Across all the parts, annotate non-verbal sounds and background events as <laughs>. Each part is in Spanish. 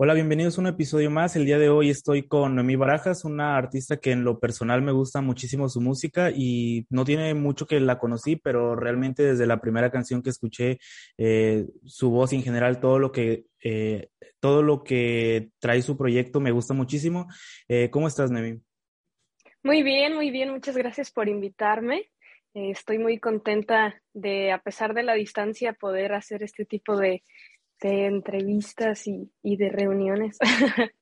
Hola, bienvenidos a un episodio más. El día de hoy estoy con Noemí Barajas, una artista que en lo personal me gusta muchísimo su música y no tiene mucho que la conocí, pero realmente desde la primera canción que escuché, eh, su voz y en general todo lo que eh, todo lo que trae su proyecto me gusta muchísimo. Eh, ¿Cómo estás, Noemí? Muy bien, muy bien. Muchas gracias por invitarme. estoy muy contenta de, a pesar de la distancia, poder hacer este tipo de de entrevistas y, de reuniones, <laughs>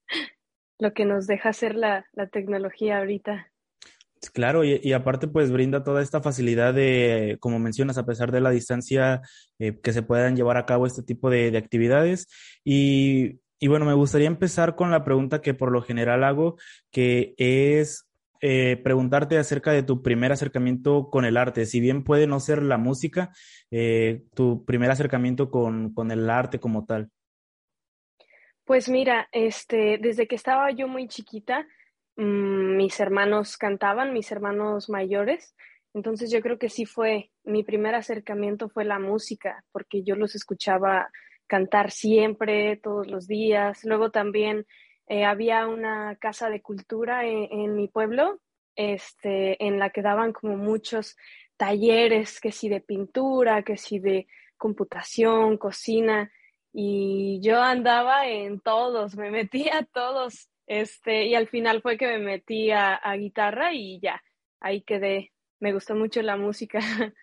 lo que nos deja hacer la, tecnología ahorita. Claro, y, aparte pues brinda toda esta facilidad de, como mencionas, a pesar de la distancia, eh, que se puedan llevar a cabo este tipo de, actividades. Y, y, bueno, me gustaría empezar con la pregunta que por lo general hago, que es eh, preguntarte acerca de tu primer acercamiento con el arte. Si bien puede no ser la música, eh, tu primer acercamiento con, el arte como tal. Pues mira, este, desde que estaba yo muy chiquita, mm, mis hermanos cantaban, mis hermanos mayores. Entonces yo creo que sí fue, mi primer acercamiento fue la música, porque yo los escuchaba cantar siempre, todos los días. Luego también eh, había una casa de cultura en, mi pueblo, este, en la que daban como muchos talleres, que si de pintura, que si de computación, cocina, y yo andaba en todos, me metía a todos, este, y al final fue que me metí a, guitarra y ya, ahí quedé. Me gustó mucho la música <laughs>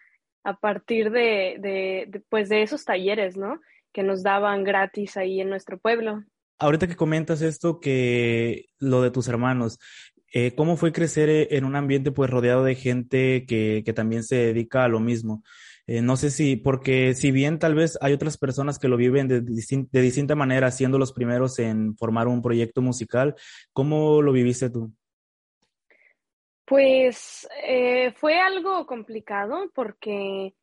a partir de, de, pues de esos talleres, ¿no? Que nos daban gratis ahí en nuestro pueblo ahorita que comentas esto, que lo de tus hermanos, eh, ¿cómo fue crecer eh, en un ambiente pues rodeado de gente que, también se dedica a lo mismo? Eh, no sé si, porque si bien tal vez hay otras personas que lo viven de distinta manera, siendo los primeros en formar un proyecto musical, ¿cómo lo viviste tú? Pues fue algo complicado porque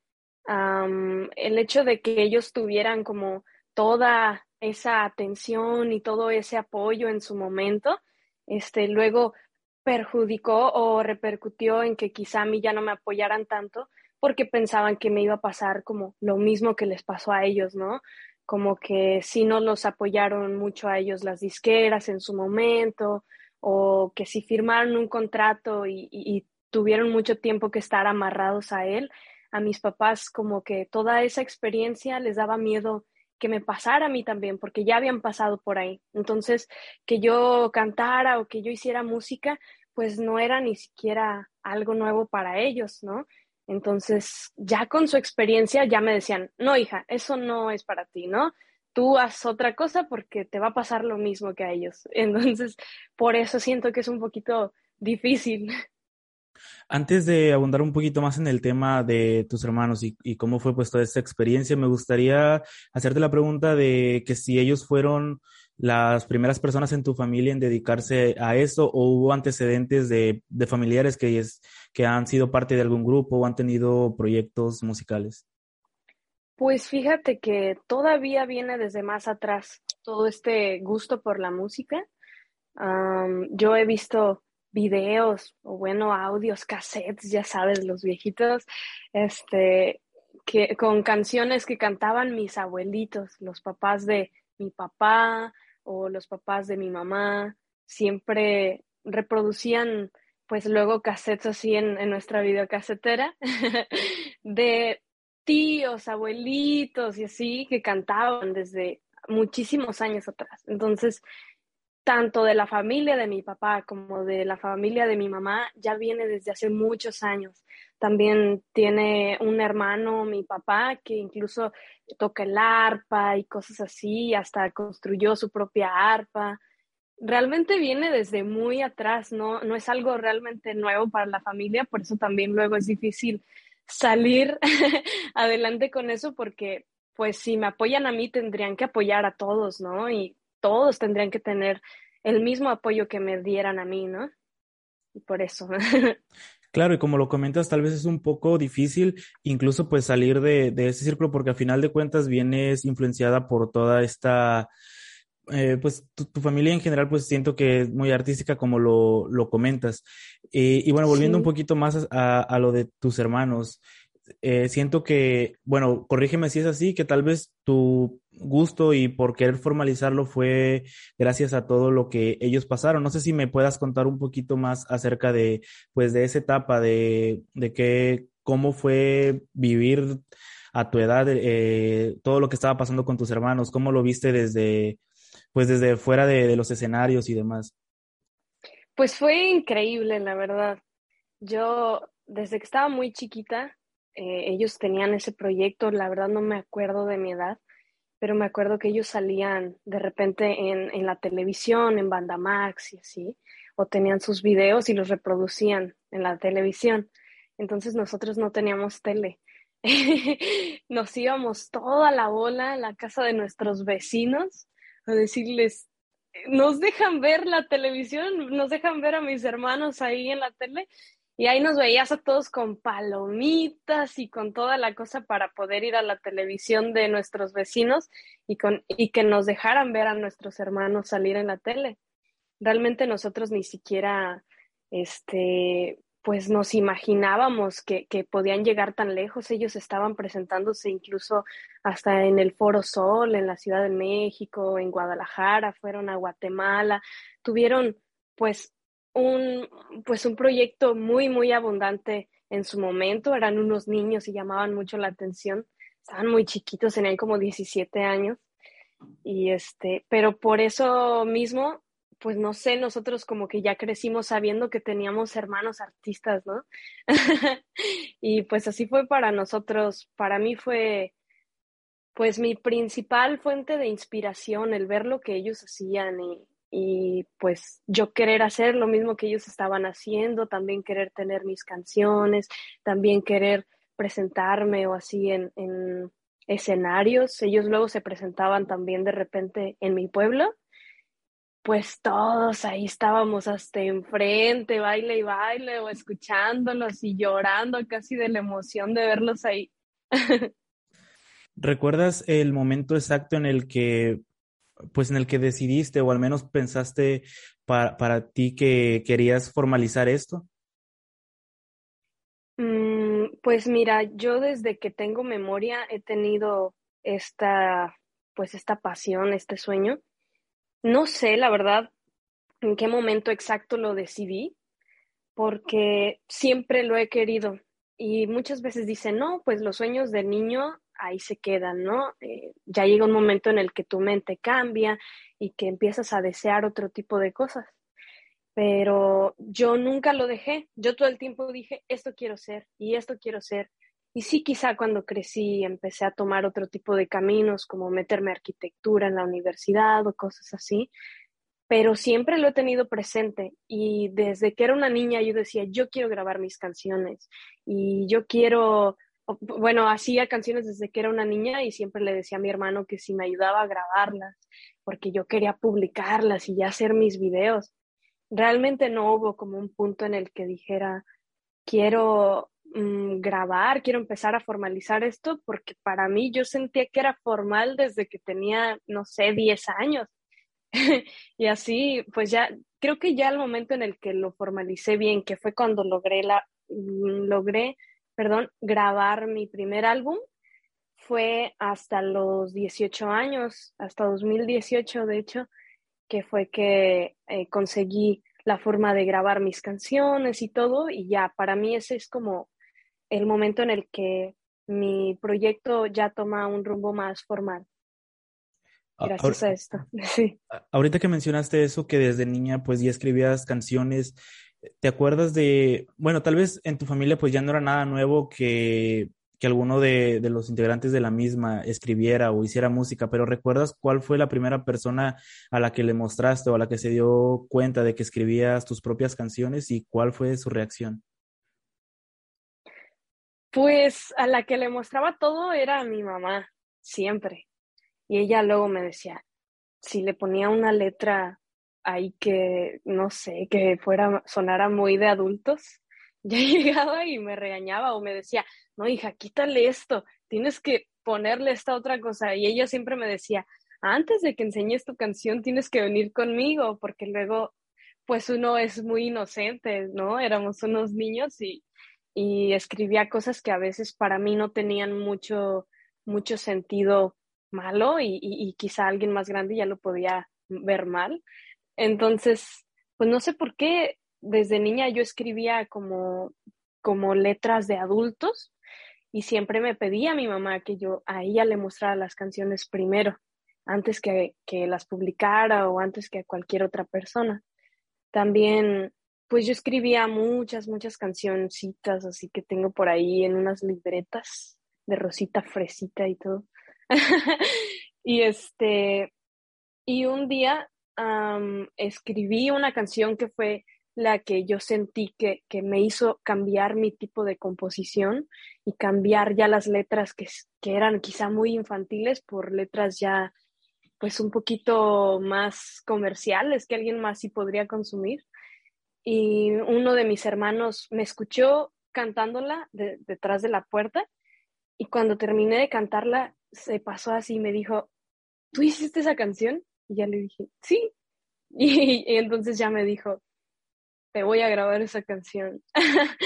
el hecho de que ellos tuvieran como toda esa atención y todo ese apoyo en su momento, este, luego perjudicó o repercutió en que quizá a mí ya no me apoyaran tanto porque pensaban que me iba a pasar como lo mismo que les pasó a ellos, ¿no? Como que si no los apoyaron mucho a ellos las disqueras en su momento, o que si firmaron un contrato y, y tuvieron mucho tiempo que estar amarrados a él, a mis papás como que toda esa experiencia les daba miedo que me pasara a mí también, porque ya habían pasado por ahí. Entonces, que yo cantara o que yo hiciera música, pues no era ni siquiera algo nuevo para ellos, ¿no? Entonces, ya con su experiencia, ya me decían, no, hija, eso no es para ti, ¿no? Tú haz otra cosa porque te va a pasar lo mismo que a ellos. <laughs> Entonces, por eso siento que es un poquito difícil. Antes de abundar un poquito más en el tema de tus hermanos y, cómo fue pues toda esta experiencia, me gustaría hacerte la pregunta de que si ellos fueron las primeras personas en tu familia en dedicarse a eso o hubo antecedentes de, familiares que, que han sido parte de algún grupo o han tenido proyectos musicales. Pues fíjate que todavía viene desde más atrás todo este gusto por la música. yo he visto videos o bueno, audios, cassettes, ya sabes, los viejitos, este, que, con canciones que cantaban mis abuelitos, los papás de mi papá o los papás de mi mamá, siempre reproducían pues luego cassettes así en, en nuestra videocasetera <laughs> de tíos, abuelitos y así que cantaban desde muchísimos años atrás. Entonces, tanto de la familia de mi papá como de la familia de mi mamá ya viene desde hace muchos años. También tiene un hermano, mi papá, que incluso toca el arpa y cosas así, hasta construyó su propia arpa. Realmente viene desde muy atrás, no, no es algo realmente nuevo para la familia, por eso también luego es difícil salir <laughs> adelante con eso porque pues si me apoyan a mí tendrían que apoyar a todos, ¿no? Y todos tendrían que tener el mismo apoyo que me dieran a mí, ¿no? Y por eso. <laughs> Claro, y como lo comentas, tal vez es un poco difícil incluso pues salir de, de ese círculo porque a final de cuentas vienes influenciada por toda esta, eh, pues tu, familia en general pues siento que es muy artística como lo, lo comentas. Eh, y bueno, volviendo un poquito más a, a, lo de tus hermanos, eh, siento que, bueno, corrígeme si es así, que tal vez tu gusto y por querer formalizarlo fue gracias a todo lo que ellos pasaron. No sé si me puedas contar un poquito más acerca de, pues, de esa etapa, de, de que, cómo fue vivir a tu edad, eh, todo lo que estaba pasando con tus hermanos, cómo lo viste desde, pues, desde fuera de, de los escenarios y demás. Pues fue increíble, la verdad. Yo, desde que estaba muy chiquita, eh, ellos tenían ese proyecto, la verdad no me acuerdo de mi edad, pero me acuerdo que ellos salían de repente en, en la televisión, en Bandamax y así, o tenían sus videos y los reproducían en la televisión. Entonces nosotros no teníamos tele. <laughs> Nos íbamos toda la bola a la casa de nuestros vecinos a decirles, nos dejan ver la televisión, nos dejan ver a mis hermanos ahí en la tele y ahí nos veías a todos con palomitas y con toda la cosa para poder ir a la televisión de nuestros vecinos y, con, y que nos dejaran ver a nuestros hermanos salir en la tele. Realmente nosotros ni siquiera, este, pues nos imaginábamos que, que podían llegar tan lejos. Ellos estaban presentándose incluso hasta en el Foro Sol, en la Ciudad de México, en Guadalajara, fueron a Guatemala, tuvieron pues un, pues un proyecto muy, muy abundante en su momento. Eran unos niños y llamaban mucho la atención. Estaban muy chiquitos, tenían como 17 años. Y este, pero por eso mismo, pues no sé, nosotros como que ya crecimos sabiendo que teníamos hermanos artistas, ¿no? <laughs> y pues así fue para nosotros. Para mí fue, pues mi principal fuente de inspiración, el ver lo que ellos hacían y, y pues yo querer hacer lo mismo que ellos estaban haciendo, también querer tener mis canciones, también querer presentarme o así en, en escenarios. Ellos luego se presentaban también de repente en mi pueblo, pues todos ahí estábamos hasta enfrente, baile y baile, o escuchándolos y llorando casi de la emoción de verlos ahí. <laughs> ¿Recuerdas el momento exacto en el que pues en el que decidiste o al menos pensaste para, para ti que querías formalizar esto? Mm, pues mira, yo desde que tengo memoria he tenido esta, pues esta pasión, este sueño. No sé, la verdad, en qué momento exacto lo decidí, porque siempre lo he querido. Y muchas veces dicen, no, pues los sueños del niño ahí se quedan, ¿no? Eh, ya llega un momento en el que tu mente cambia y que empiezas a desear otro tipo de cosas. Pero yo nunca lo dejé. Yo todo el tiempo dije, esto quiero ser y esto quiero ser. Y sí, quizá cuando crecí empecé a tomar otro tipo de caminos, como meterme a arquitectura en la universidad o cosas así, pero siempre lo he tenido presente y desde que era una niña yo decía, yo quiero grabar mis canciones y yo quiero bueno, hacía canciones desde que era una niña y siempre le decía a mi hermano que si me ayudaba a grabarlas, porque yo quería publicarlas y ya hacer mis videos. Realmente no hubo como un punto en el que dijera, quiero mm, grabar, quiero empezar a formalizar esto, porque para mí yo sentía que era formal desde que tenía, no sé, 10 años. <laughs> y así, pues ya, creo que ya el momento en el que lo formalicé bien, que fue cuando logré la, mm, logré perdón, grabar mi primer álbum fue hasta los 18 años, hasta 2018 de hecho, que fue que eh, conseguí la forma de grabar mis canciones y todo, y ya para mí ese es como el momento en el que mi proyecto ya toma un rumbo más formal. Gracias a esto. <laughs> Sí. Ahorita que mencionaste eso, que desde niña pues ya escribías canciones, ¿Te acuerdas de, bueno, tal vez en tu familia pues ya no era nada nuevo que, que alguno de, de, los integrantes de la misma escribiera o hiciera música, pero ¿recuerdas cuál fue la primera persona a la que le mostraste o a la que se dio cuenta de que escribías tus propias canciones y cuál fue su reacción? Pues a la que le mostraba todo era a mi mamá, siempre. Y ella luego me decía, si le ponía una letra ahí que, no sé, que fuera, sonara muy de adultos, <laughs> ya llegaba y me regañaba o me decía, no, hija, quítale esto, tienes que ponerle esta otra cosa. Y ella siempre me decía, antes de que enseñes tu canción, tienes que venir conmigo, porque luego, pues uno es muy inocente, ¿no? Éramos unos niños y, y escribía cosas que a veces para mí no tenían mucho, mucho sentido malo y, y, quizá alguien más grande ya lo podía ver mal. Entonces, pues no sé por qué desde niña yo escribía como, como letras de adultos y siempre me pedía a mi mamá que yo a ella le mostrara las canciones primero, antes que, que las publicara o antes que a cualquier otra persona. También, pues yo escribía muchas, muchas cancioncitas, así que tengo por ahí en unas libretas de Rosita Fresita y todo. <laughs> y este, y un día escribí una canción que fue la que yo sentí que, que, me hizo cambiar mi tipo de composición y cambiar ya las letras que, que eran quizá muy infantiles por letras ya pues un poquito más comerciales que alguien más sí podría consumir. Y uno de mis hermanos me escuchó cantándola detrás de la puerta y cuando terminé de cantarla se pasó así y me dijo, ¿tú hiciste esa canción? Y ya le dije, sí. <laughs> Y, entonces ya me dijo, te voy a grabar esa canción. <laughs>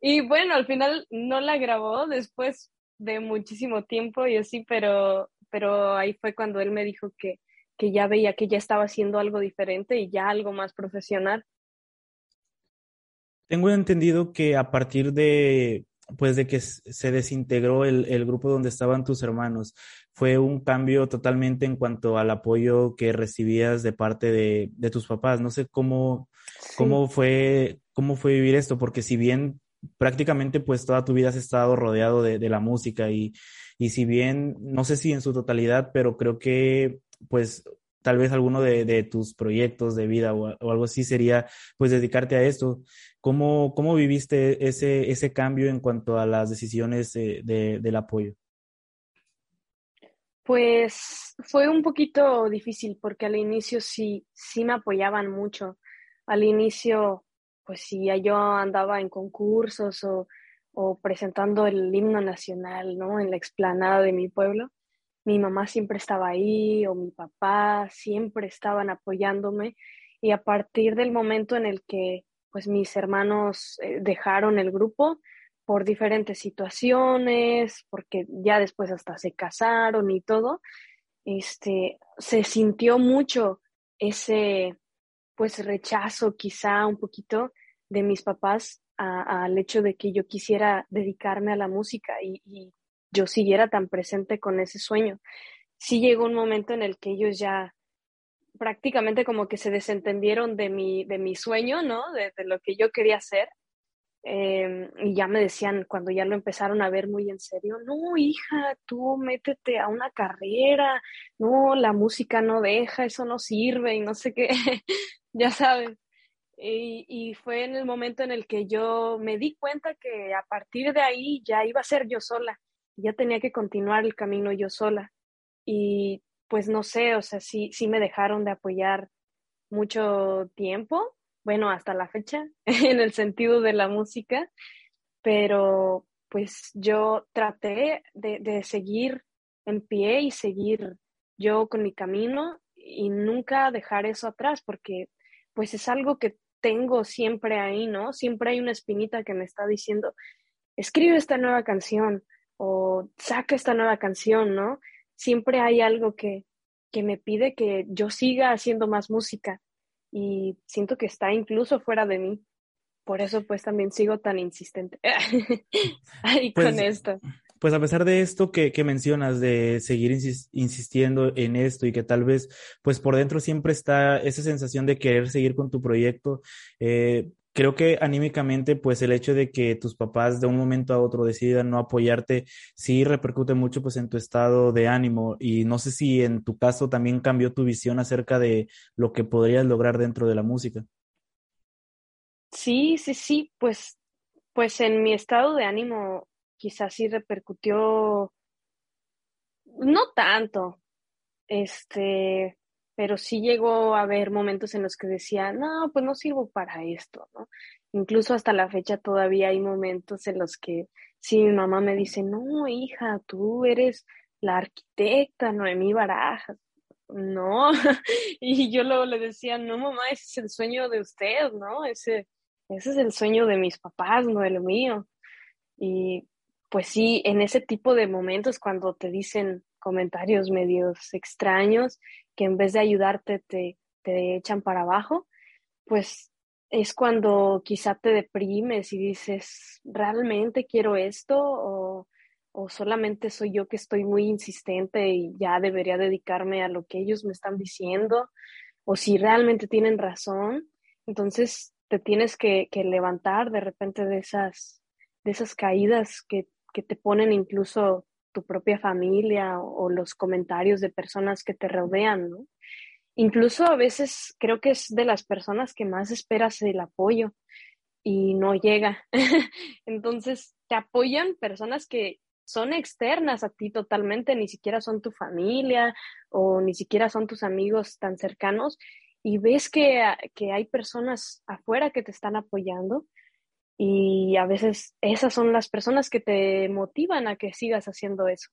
y bueno, al final no la grabó después de muchísimo tiempo y así, pero, pero ahí fue cuando él me dijo que, que ya veía que ya estaba haciendo algo diferente y ya algo más profesional. Tengo entendido que a partir de pues de que se desintegró el, el, grupo donde estaban tus hermanos. Fue un cambio totalmente en cuanto al apoyo que recibías de parte de, de tus papás. No sé cómo, cómo fue, cómo fue vivir esto, porque si bien prácticamente pues toda tu vida has estado rodeado de, de la música y, y si bien, no sé si en su totalidad, pero creo que pues tal vez alguno de, tus proyectos de vida o, algo así sería pues dedicarte a esto. ¿Cómo, cómo viviste ese, ese cambio en cuanto a las decisiones de, de, del apoyo? Pues fue un poquito difícil porque al inicio sí, sí me apoyaban mucho. Al inicio, pues sí, yo andaba en concursos o, o presentando el himno nacional, ¿no? En la explanada de mi pueblo mi mamá siempre estaba ahí o mi papá siempre estaban apoyándome y a partir del momento en el que pues mis hermanos eh, dejaron el grupo por diferentes situaciones, porque ya después hasta se casaron y todo, este, se sintió mucho ese pues rechazo quizá un poquito de mis papás al hecho de que yo quisiera dedicarme a la música y, y yo siguiera tan presente con ese sueño. Sí llegó un momento en el que ellos ya prácticamente como que se desentendieron de mi, de mi sueño, ¿no? De, lo que yo quería hacer. Em, y ya me decían, cuando ya lo empezaron a ver muy en serio, no, hija, tú métete a una carrera, no, la música no deja, eso no sirve y no sé qué, <laughs> ya sabes. Y, fue en el momento en el que yo me di cuenta que a partir de ahí ya iba a ser yo sola ya tenía que continuar el camino yo sola. Y pues no sé, o sea, sí, sí me dejaron de apoyar mucho tiempo, bueno, hasta la fecha, <laughs> en el sentido de la música, pero pues yo traté de, de seguir en pie y seguir yo con mi camino y nunca dejar eso atrás, porque pues es algo que tengo siempre ahí, ¿no? Siempre hay una espinita que me está diciendo, escribe esta nueva canción, o saca esta nueva canción, ¿no? Siempre hay algo que, que me pide que yo siga haciendo más música y siento que está incluso fuera de mí. Por eso pues también sigo tan insistente <laughs> ahí pues, con esto. Pues a pesar de esto que, que mencionas, de seguir insis insistiendo en esto y que tal vez pues por dentro siempre está esa sensación de querer seguir con tu proyecto, eh, creo que anímicamente, pues el hecho de que tus papás de un momento a otro decidan no apoyarte, sí repercute mucho pues en tu estado de ánimo y no sé si en tu caso también cambió tu visión acerca de lo que podrías lograr dentro de la música. Sí, sí, sí, pues, pues en mi estado de ánimo quizás sí repercutió, no tanto, este, pero sí llegó a haber momentos en los que decía, no, pues no sirvo para esto, ¿no? Incluso hasta la fecha todavía hay momentos en los que sí mi mamá me dice, no, hija, tú eres la arquitecta, Noemí Barajas. No, <laughs> y yo luego le decía, no, mamá, ese es el sueño de usted, ¿no? Ese, ese es el sueño de mis papás, no el mío. Y pues sí, en ese tipo de momentos cuando te dicen comentarios medios extraños que en vez de ayudarte te, te echan para abajo, pues es cuando quizá te deprimes y dices, ¿realmente quiero esto? O, o solamente soy yo que estoy muy insistente y ya debería dedicarme a lo que ellos me están diciendo, o si realmente tienen razón, entonces te tienes que, que levantar de repente de esas, de esas caídas que, que, te ponen incluso tu propia familia o, los comentarios de personas que te rodean. Incluso a veces creo que es de las personas que más esperas el apoyo y no llega. <laughs> Entonces te apoyan personas que son externas a ti totalmente, ni siquiera son tu familia o ni siquiera son tus amigos tan cercanos y ves que, que hay personas afuera que te están apoyando y a veces esas son las personas que te motivan a que sigas haciendo eso.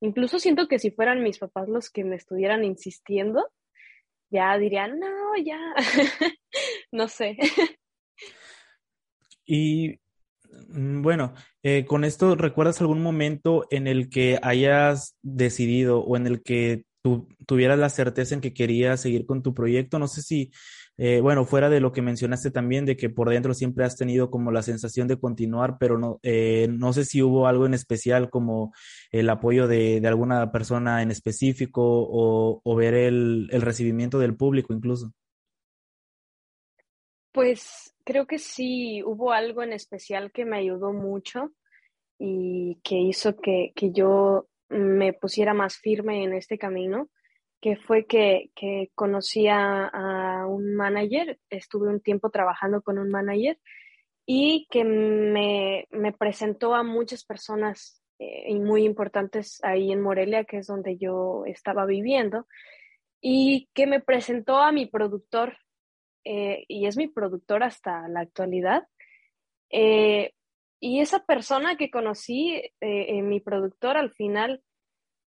Incluso siento que si fueran mis papás los que me estuvieran insistiendo, ya dirían, no, ya, <laughs> no sé. Y Mm, bueno, eh, con esto, ¿recuerdas algún momento en el que hayas decidido o en el que tú tuvieras la certeza en que querías seguir con tu proyecto? No sé si, eh, bueno, fuera de lo que mencionaste también, de que por dentro siempre has tenido como la sensación de continuar, pero no, eh, no sé si hubo algo en especial como el apoyo de, de alguna persona en específico o, o ver el, el recibimiento del público incluso. Pues creo que sí hubo algo en especial que me ayudó mucho y que hizo que, que yo me pusiera más firme en este camino, que fue que, que conocí a, un manager, estuve un tiempo trabajando con un manager y que me, me presentó a muchas personas eh, muy importantes ahí en Morelia, que es donde yo estaba viviendo, y que me presentó a mi productor eh, y es mi productor hasta la actualidad. Eh, y esa persona que conocí, mi productor, al final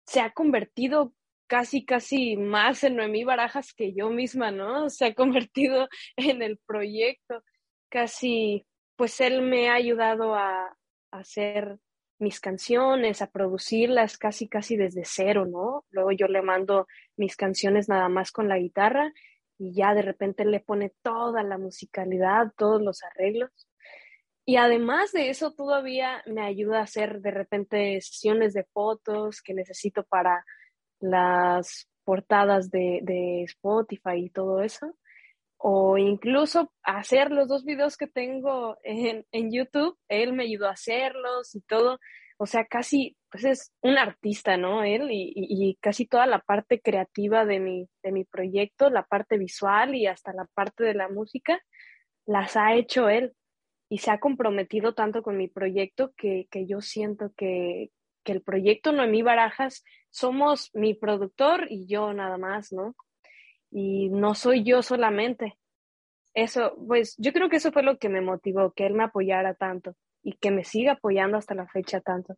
se ha convertido casi, casi más en Noemí Barajas que yo misma, ¿no? Se ha convertido <laughs> en el proyecto. Casi, pues él me ha ayudado a, a hacer mis canciones, a producirlas casi, casi desde cero, ¿no? Luego yo le mando mis canciones nada más con la guitarra y ya de repente le pone toda la musicalidad, todos los arreglos. Y además de eso, todavía me ayuda a hacer de repente sesiones de fotos que necesito para las portadas de, de Spotify y todo eso. O incluso hacer los dos videos que tengo en, en YouTube. Él me ayudó a hacerlos y todo. O sea, casi, pues es un artista, ¿no? Él y, y, casi toda la parte creativa de mi, de mi proyecto, la parte visual y hasta la parte de la música, las ha hecho él. Y se ha comprometido tanto con mi proyecto que, que yo siento que, que el proyecto Noemí Barajas somos mi productor y yo nada más, ¿no? Y no soy yo solamente. Eso, pues yo creo que eso fue lo que me motivó, que él me apoyara tanto y que me siga apoyando hasta la fecha tanto.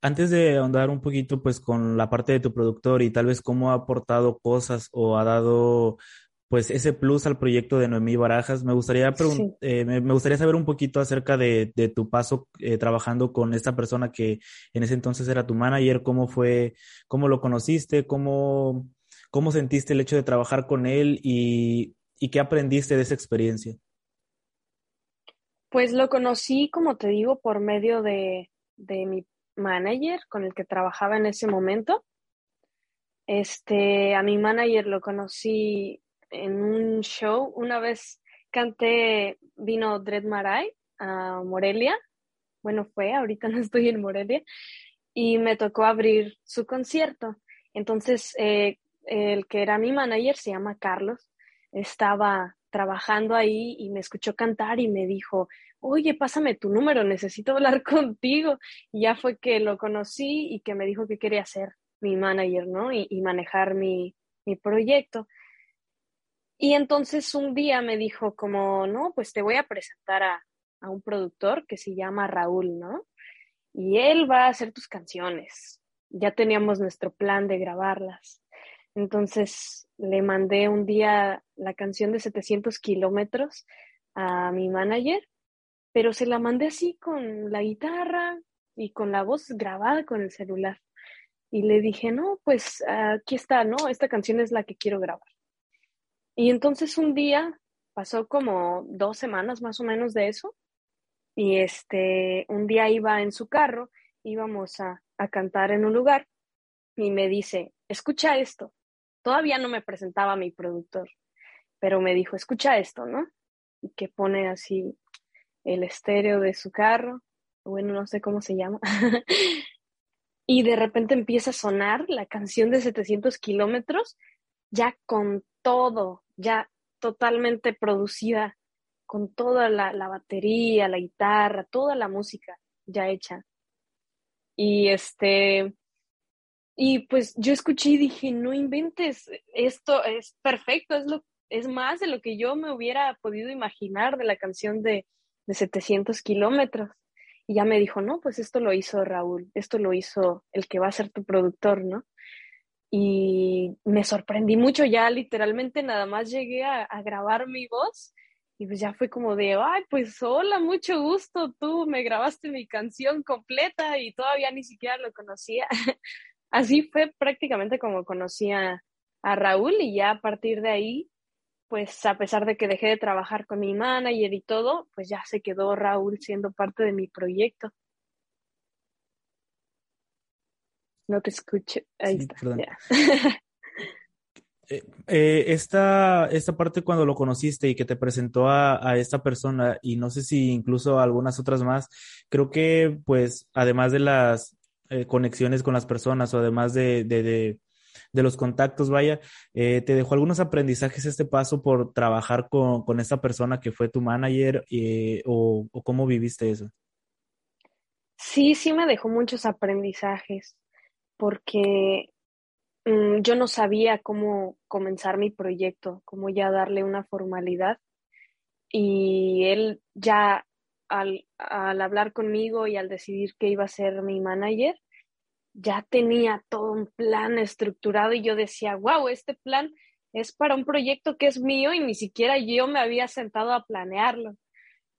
Antes de ahondar un poquito pues con la parte de tu productor y tal vez cómo ha aportado cosas o ha dado pues ese plus al proyecto de Noemí Barajas, me gustaría, sí. eh, me, me, gustaría saber un poquito acerca de, de tu paso eh, trabajando con esta persona que en ese entonces era tu manager, cómo fue, cómo lo conociste, cómo, cómo sentiste el hecho de trabajar con él y, y qué aprendiste de esa experiencia. Pues lo conocí, como te digo, por medio de, de mi manager con el que trabajaba en ese momento. Este, a mi manager lo conocí en un show. Una vez canté, vino Dred Maray a Morelia. Bueno, fue, ahorita no estoy en Morelia. Y me tocó abrir su concierto. Entonces, eh, el que era mi manager se llama Carlos. Estaba trabajando ahí y me escuchó cantar y me dijo, oye, pásame tu número, necesito hablar <laughs> contigo. Y ya fue que lo conocí y que me dijo que quería ser mi manager, ¿no? Y, y manejar mi, mi proyecto. Y entonces un día me dijo como, no, pues te voy a presentar a, a un productor que se llama Raúl, ¿no? Y él va a hacer tus canciones. Ya teníamos nuestro plan de grabarlas. Entonces le mandé un día la canción de 700 kilómetros a mi manager, pero se la mandé así con la guitarra y con la voz grabada con el celular. Y le dije, no, pues aquí está, ¿no? Esta canción es la que quiero grabar. Y entonces un día, pasó como dos semanas más o menos de eso, y este, un día iba en su carro, íbamos a, a cantar en un lugar, y me dice, escucha esto. Todavía no me presentaba mi productor, pero me dijo, escucha esto, ¿no? Y que pone así el estéreo de su carro, bueno, no sé cómo se llama, <laughs> y de repente empieza a sonar la canción de 700 kilómetros, ya con todo, ya totalmente producida, con toda la, la, batería, la guitarra, toda la música ya hecha. Y este, y pues yo escuché y dije, no inventes, esto es perfecto, es, lo, es más de lo que yo me hubiera podido imaginar de la canción de, de 700 kilómetros. Y ya me dijo, no, pues esto lo hizo Raúl, esto lo hizo el que va a ser tu productor, ¿no? Y me sorprendí mucho, ya literalmente nada más llegué a, grabar mi voz y pues ya fue como de, ay, pues hola, mucho gusto, tú me grabaste mi canción completa y todavía ni siquiera lo conocía. <laughs> Así fue prácticamente como conocí a, a Raúl y ya a partir de ahí pues a pesar de que dejé de trabajar con mi manager y todo, pues ya se quedó Raúl siendo parte de mi proyecto. No te escucho. Ahí está. <laughs> Eh, eh, esta, esta parte cuando lo conociste y que te presentó a, a, esta persona y no sé si incluso algunas otras más, creo que pues además de las eh, conexiones con las personas o además de, de, de de los contactos, vaya, eh, ¿te dejó algunos aprendizajes este paso por trabajar con, con esta persona que fue tu manager eh, o, o, cómo viviste eso? Sí, sí me dejó muchos aprendizajes porque mmm, yo no sabía cómo comenzar mi proyecto, cómo ya darle una formalidad y él ya al, al hablar conmigo y al decidir que iba a ser mi manager, ya tenía todo un plan estructurado y yo decía, wow, este plan es para un proyecto que es mío y ni siquiera yo me había sentado a planearlo.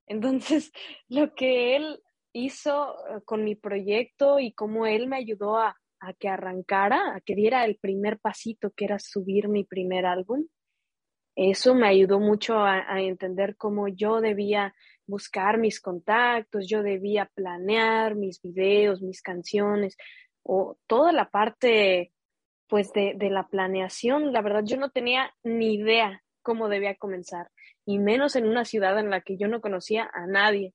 Entonces, <laughs> lo que él hizo eh, con mi proyecto y cómo él me ayudó a, a que arrancara, a que diera el primer pasito, que era subir mi primer álbum, eso me ayudó mucho a, entender cómo yo debía buscar mis contactos, yo debía planear mis videos, mis canciones, o toda la parte pues de, de, la planeación, la verdad yo no tenía ni idea cómo debía comenzar, y menos en una ciudad en la que yo no conocía a nadie.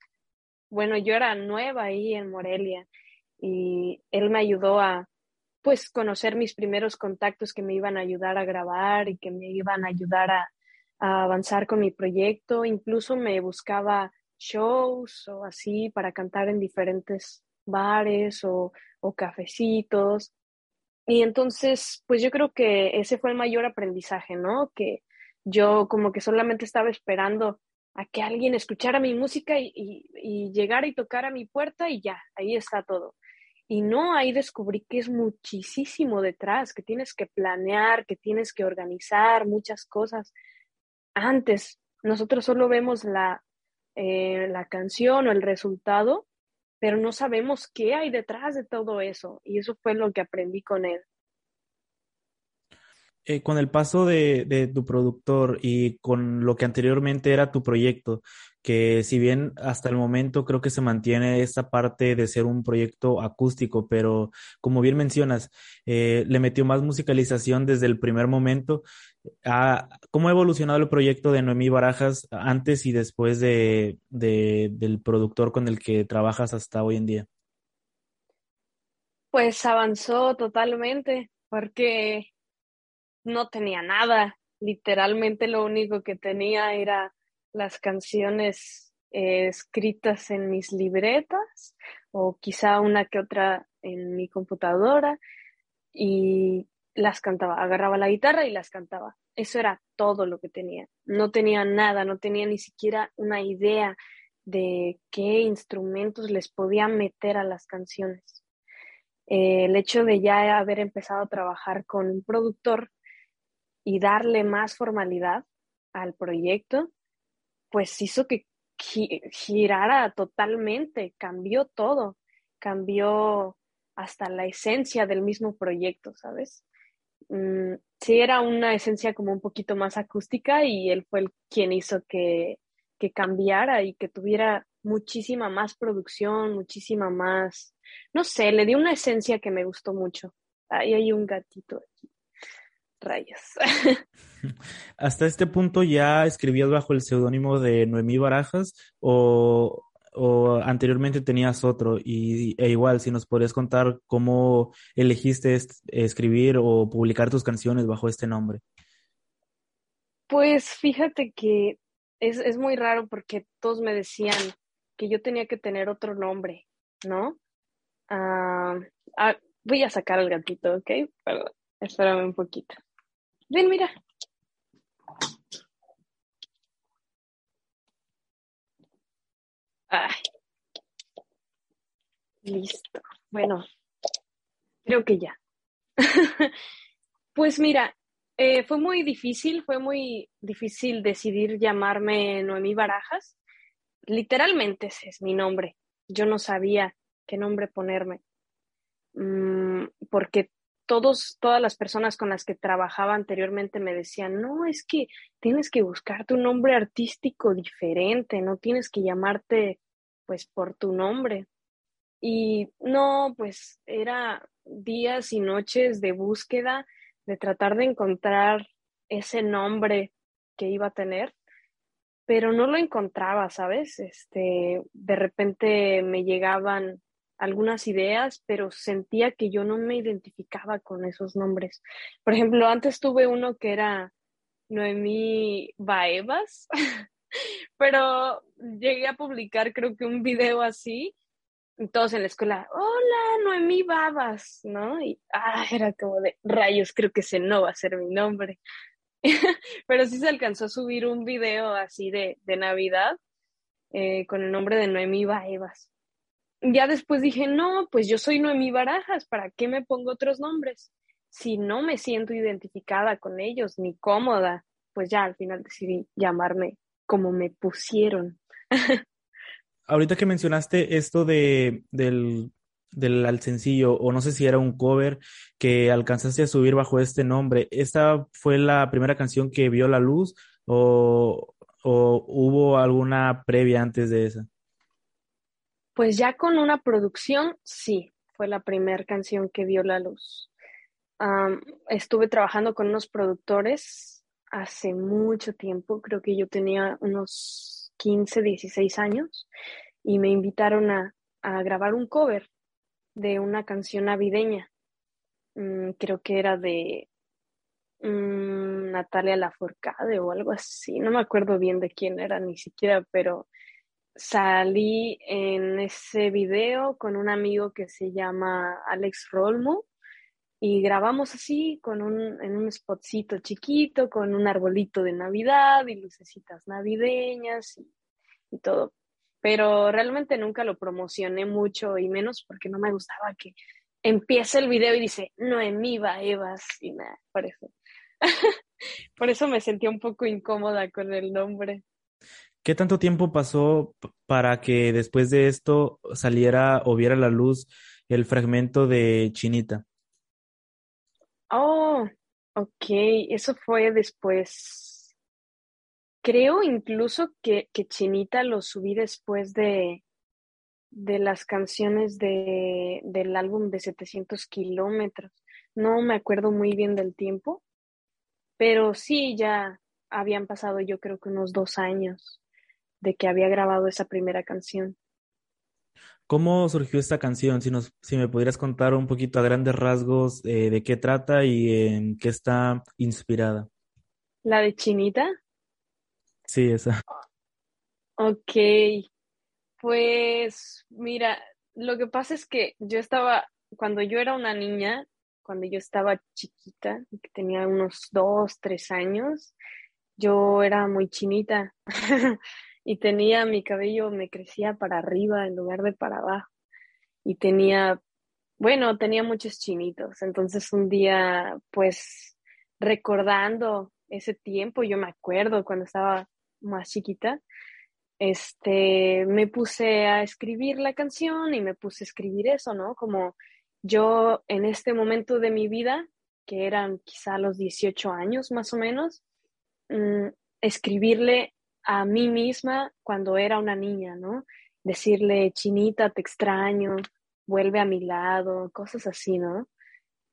Bueno, yo era nueva ahí en Morelia y él me ayudó a pues conocer mis primeros contactos que me iban a ayudar a grabar y que me iban a ayudar a, avanzar con mi proyecto, incluso me buscaba shows o así para cantar en diferentes bares o, o cafecitos. Y entonces, pues yo creo que ese fue el mayor aprendizaje, ¿no? Que yo como que solamente estaba esperando a que alguien escuchara mi música y, y, y, llegara y tocara mi puerta y ya, ahí está todo. Y no, ahí descubrí que es muchísimo detrás, que tienes que planear, que tienes que organizar muchas cosas. Antes, nosotros solo vemos la, eh, la canción o el resultado, pero no sabemos qué hay detrás de todo eso. Y eso fue lo que aprendí con él. Eh, con el paso de, de, tu productor y con lo que anteriormente era tu proyecto, que si bien hasta el momento creo que se mantiene esta parte de ser un proyecto acústico, pero como bien mencionas, eh, le metió más musicalización desde el primer momento. Ah, ¿Cómo ha evolucionado el proyecto de Noemí Barajas antes y después de, de, del productor con el que trabajas hasta hoy en día? Pues avanzó totalmente, porque no tenía nada. Literalmente lo único que tenía era las canciones eh, escritas en mis libretas o quizá una que otra en mi computadora y las cantaba, agarraba la guitarra y las cantaba. Eso era todo lo que tenía. No tenía nada, no tenía ni siquiera una idea de qué instrumentos les podía meter a las canciones. Eh, el hecho de ya haber empezado a trabajar con un productor y darle más formalidad al proyecto, pues hizo que girara totalmente, cambió todo, cambió hasta la esencia del mismo proyecto, ¿sabes? Mm, sí, era una esencia como un poquito más acústica y él fue el quien hizo que, que cambiara y que tuviera muchísima más producción, muchísima más, no sé, le dio una esencia que me gustó mucho. Ahí hay un gatito. Rayos. <laughs> Hasta este punto ya escribías bajo el seudónimo de Noemí Barajas o, o, anteriormente tenías otro y, e igual si nos podrías contar cómo elegiste escribir o publicar tus canciones bajo este nombre. Pues fíjate que es, es muy raro porque todos me decían que yo tenía que tener otro nombre, ¿no? Ah, ah, voy a sacar al gatito, ¿ok? Perdón, espérame un poquito. Ven, mira. Ay. Listo. Bueno, creo que ya. <laughs> pues mira, eh, fue muy difícil, fue muy difícil decidir llamarme Noemí Barajas. Literalmente ese es mi nombre. Yo no sabía qué nombre ponerme. Mm, porque todos, todas las personas con las que trabajaba anteriormente me decían, no, es que tienes que buscarte un nombre artístico diferente, no tienes que llamarte pues por tu nombre. Y no, pues era días y noches de búsqueda, de tratar de encontrar ese nombre que iba a tener, pero no lo encontraba, ¿sabes? Este, de repente me llegaban algunas ideas, pero sentía que yo no me identificaba con esos nombres. Por ejemplo, antes tuve uno que era Noemí Baevas, <laughs> pero llegué a publicar creo que un video así, todos en la escuela, hola Noemí Babas, ¿no? Y ah, era como de rayos, creo que ese no va a ser mi nombre. <laughs> pero sí se alcanzó a subir un video así de, de Navidad eh, con el nombre de Noemí Baevas ya después dije, no, pues yo soy Noemí Barajas, ¿para qué me pongo otros nombres? Si no me siento identificada con ellos ni cómoda, pues ya al final decidí llamarme como me pusieron. <laughs> Ahorita que mencionaste esto de, del, del al sencillo, o no sé si era un cover que alcanzaste a subir bajo este nombre, ¿esta fue la primera canción que vio la luz o, o hubo alguna previa antes de esa? Pues ya con una producción, sí, fue la primera canción que vio la luz. estuve trabajando con unos productores hace mucho tiempo, creo que yo tenía unos 15, 16 años, y me invitaron a, grabar un cover de una canción navideña. Mm, creo que era de mm, Natalia Lafourcade o algo así, no me acuerdo bien de quién era ni siquiera, pero salí en ese video con un amigo que se llama Alex Rolmo y grabamos así con un, en un spotcito chiquito, con un arbolito de Navidad y lucecitas navideñas y, todo. Pero realmente nunca lo promocioné mucho y menos porque no me gustaba que empiece el video y dice Noemí Evas y nada, por eso. por eso me sentí un poco incómoda con el nombre. ¿Qué tanto tiempo pasó para que después de esto saliera o viera la luz el fragmento de Chinita? Oh, ok, eso fue después. Creo incluso que, que Chinita lo subí después de, de las canciones de, del álbum de 700 kilómetros. No me acuerdo muy bien del tiempo, pero sí, ya habían pasado yo creo que unos dos años de que había grabado esa primera canción. ¿Cómo surgió esta canción? Si, nos, si me pudieras contar un poquito a grandes rasgos eh, de qué trata y en qué está inspirada. ¿La de Chinita? Sí, esa. Ok, pues mira, lo que pasa es que yo estaba, cuando yo era una niña, cuando yo estaba chiquita, que tenía unos dos, tres años, yo era muy chinita <laughs> y tenía mi cabello, me crecía para arriba en lugar de para abajo. Y tenía, bueno, tenía muchos chinitos. Entonces un día, pues recordando ese tiempo, yo me acuerdo cuando estaba más chiquita, este, me puse a escribir la canción y me puse a escribir eso, ¿no? Como yo en este momento de mi vida, que eran quizá los 18 años más o menos, mm, escribirle a mí misma cuando era una niña, ¿no? Decirle, chinita, te extraño, vuelve a mi lado, cosas así, ¿no?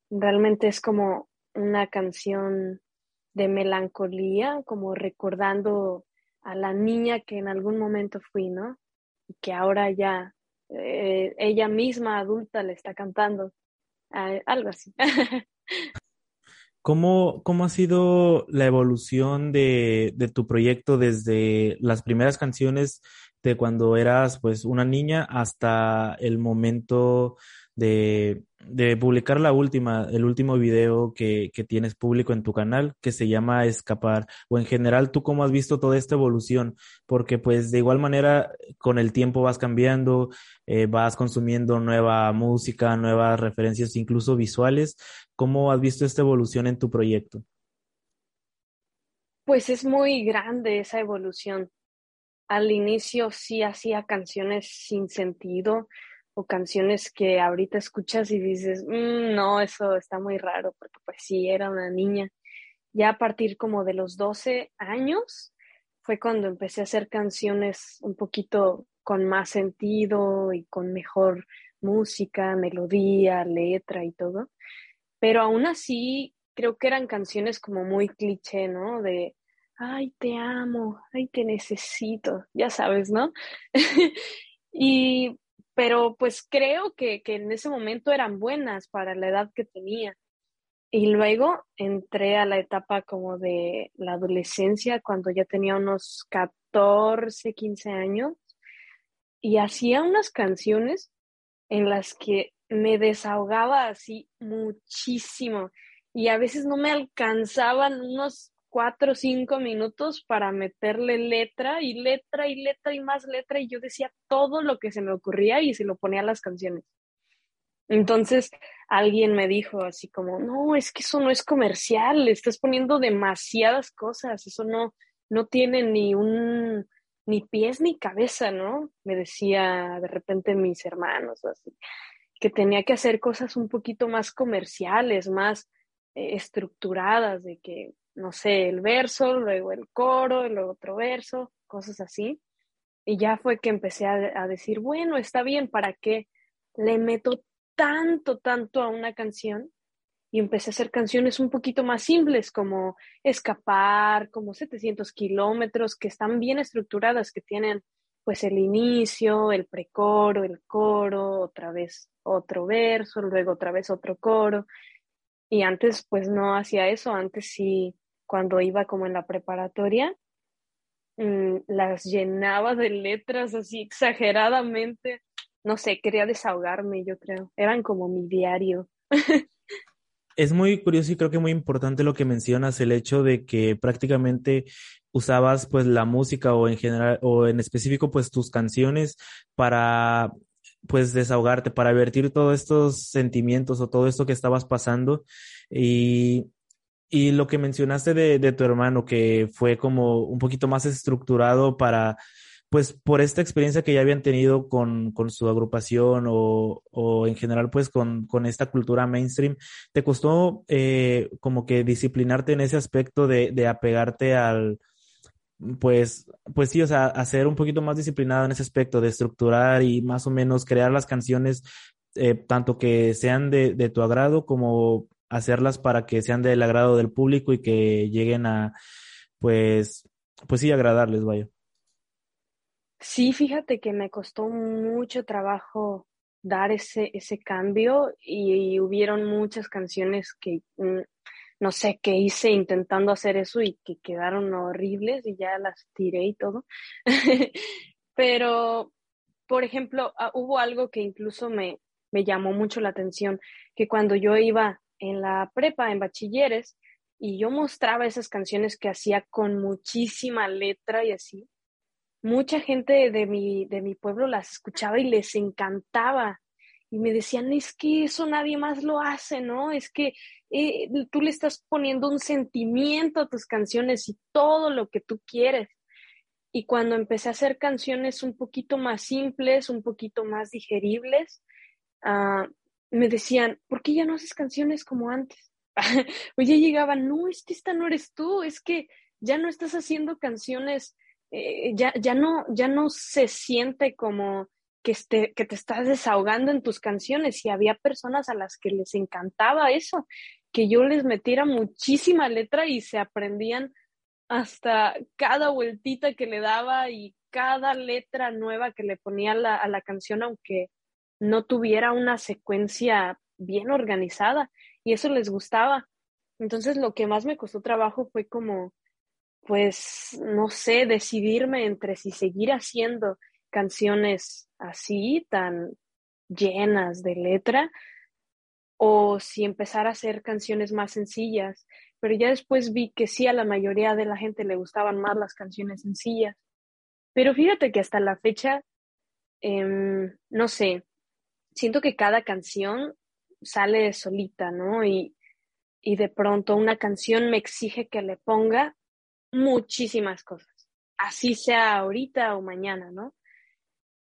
Realmente es como una canción de melancolía, como recordando a la niña que en algún momento fui, ¿no? Y que ahora ya eh, ella misma adulta le está cantando, algo así. <laughs> ¿Cómo, ¿Cómo ha sido la evolución de, de, tu proyecto desde las primeras canciones de cuando eras pues una niña hasta el momento de, de publicar la última, el último video que, que, tienes público en tu canal, que se llama Escapar, o en general, ¿tú cómo has visto toda esta evolución? Porque pues de igual manera, con el tiempo vas cambiando, eh, vas consumiendo nueva música, nuevas referencias, incluso visuales. ¿Cómo has visto esta evolución en tu proyecto? Pues es muy grande esa evolución. Al inicio sí hacía canciones sin sentido, o canciones que ahorita escuchas y dices, mm, no, eso está muy raro, porque pues sí, era una niña. Ya a partir como de los 12 años fue cuando empecé a hacer canciones un poquito con más sentido y con mejor música, melodía, letra y todo. Pero aún así creo que eran canciones como muy cliché, ¿no? De, ay, te amo, ay, te necesito, ya sabes, ¿no? <laughs> y pero pues creo que, en ese momento eran buenas para la edad que tenía. Y luego entré a la etapa como de la adolescencia, cuando ya tenía unos 14, 15 años, y hacía unas canciones en las que me desahogaba así muchísimo y a veces no me alcanzaban unos cuatro o cinco minutos para meterle letra y letra y letra y más letra y yo decía todo lo que se me ocurría y se lo ponía a las canciones. Entonces alguien me dijo así como, no, es que eso no es comercial, estás poniendo demasiadas cosas, eso no, no tiene ni un, ni pies ni cabeza, ¿no? Me decía de repente mis hermanos así, que tenía que hacer cosas un poquito más comerciales, más eh, estructuradas, de que no sé, el verso, luego el coro, luego otro verso, cosas así. Y ya fue que empecé a, decir, bueno, está bien, ¿para qué le meto tanto, tanto a una canción? Y empecé a hacer canciones un poquito más simples, como Escapar, como 700 kilómetros, que están bien estructuradas, que tienen pues el inicio, el precoro, el coro, otra vez otro verso, luego otra vez otro coro. Y antes pues no hacía eso, antes sí cuando iba como en la preparatoria, mm, las llenaba de letras así exageradamente. No sé, quería desahogarme, yo creo. Eran como mi diario. Es muy curioso y creo que muy importante lo que mencionas, el hecho de que prácticamente usabas pues la música o en general o en específico pues tus canciones para pues desahogarte, para vertir todos estos sentimientos o todo esto que estabas pasando y y lo que mencionaste de, de, tu hermano, que fue como un poquito más estructurado para, pues por esta experiencia que ya habían tenido con, con su agrupación o, o, en general pues con, con, esta cultura mainstream, ¿te costó eh, como que disciplinarte en ese aspecto de, de apegarte al, pues, pues sí, o sea, hacer un poquito más disciplinado en ese aspecto de estructurar y más o menos crear las canciones eh, tanto que sean de, de, tu agrado como hacerlas para que sean del agrado del público y que lleguen a, pues, pues sí, agradarles, vaya. Sí, fíjate que me costó mucho trabajo dar ese, ese cambio y, hubieron muchas canciones que, mm, no sé, qué hice intentando hacer eso y que quedaron horribles y ya las tiré y todo. <laughs> Pero, por ejemplo, ah, hubo algo que incluso me, me llamó mucho la atención, que cuando yo iba en la prepa, en bachilleres, y yo mostraba esas canciones que hacía con muchísima letra y así, mucha gente de mi, de mi pueblo las escuchaba y les encantaba. Y me decían, es que eso nadie más lo hace, ¿no? Es que eh, tú le estás poniendo un sentimiento a tus canciones y todo lo que tú quieres. Y cuando empecé a hacer canciones un poquito más simples, un poquito más digeribles, uh, me decían, ¿por qué ya no haces canciones como antes? o <laughs> ya llegaban, no, es que esta no eres tú, es que ya no estás haciendo canciones, eh, ya, ya, no, ya no se siente como que, que te estás desahogando en tus canciones y había personas a las que les encantaba eso, que yo les metiera muchísima letra y se aprendían hasta cada vueltita que le daba y cada letra nueva que le ponía a la canción, aunque no tuviera una secuencia bien organizada y eso les gustaba. Entonces lo que más me costó trabajo fue como, pues, no sé, decidirme entre si seguir haciendo canciones así, tan llenas de letra, o si empezar a hacer canciones más sencillas. Pero ya después vi que sí, a la mayoría de la gente le gustaban más las canciones sencillas. Pero fíjate que hasta la fecha, em, no sé, siento que cada canción sale solita, ¿no? Y, y de pronto una canción me exige que le ponga muchísimas cosas, así sea ahorita o mañana, ¿no?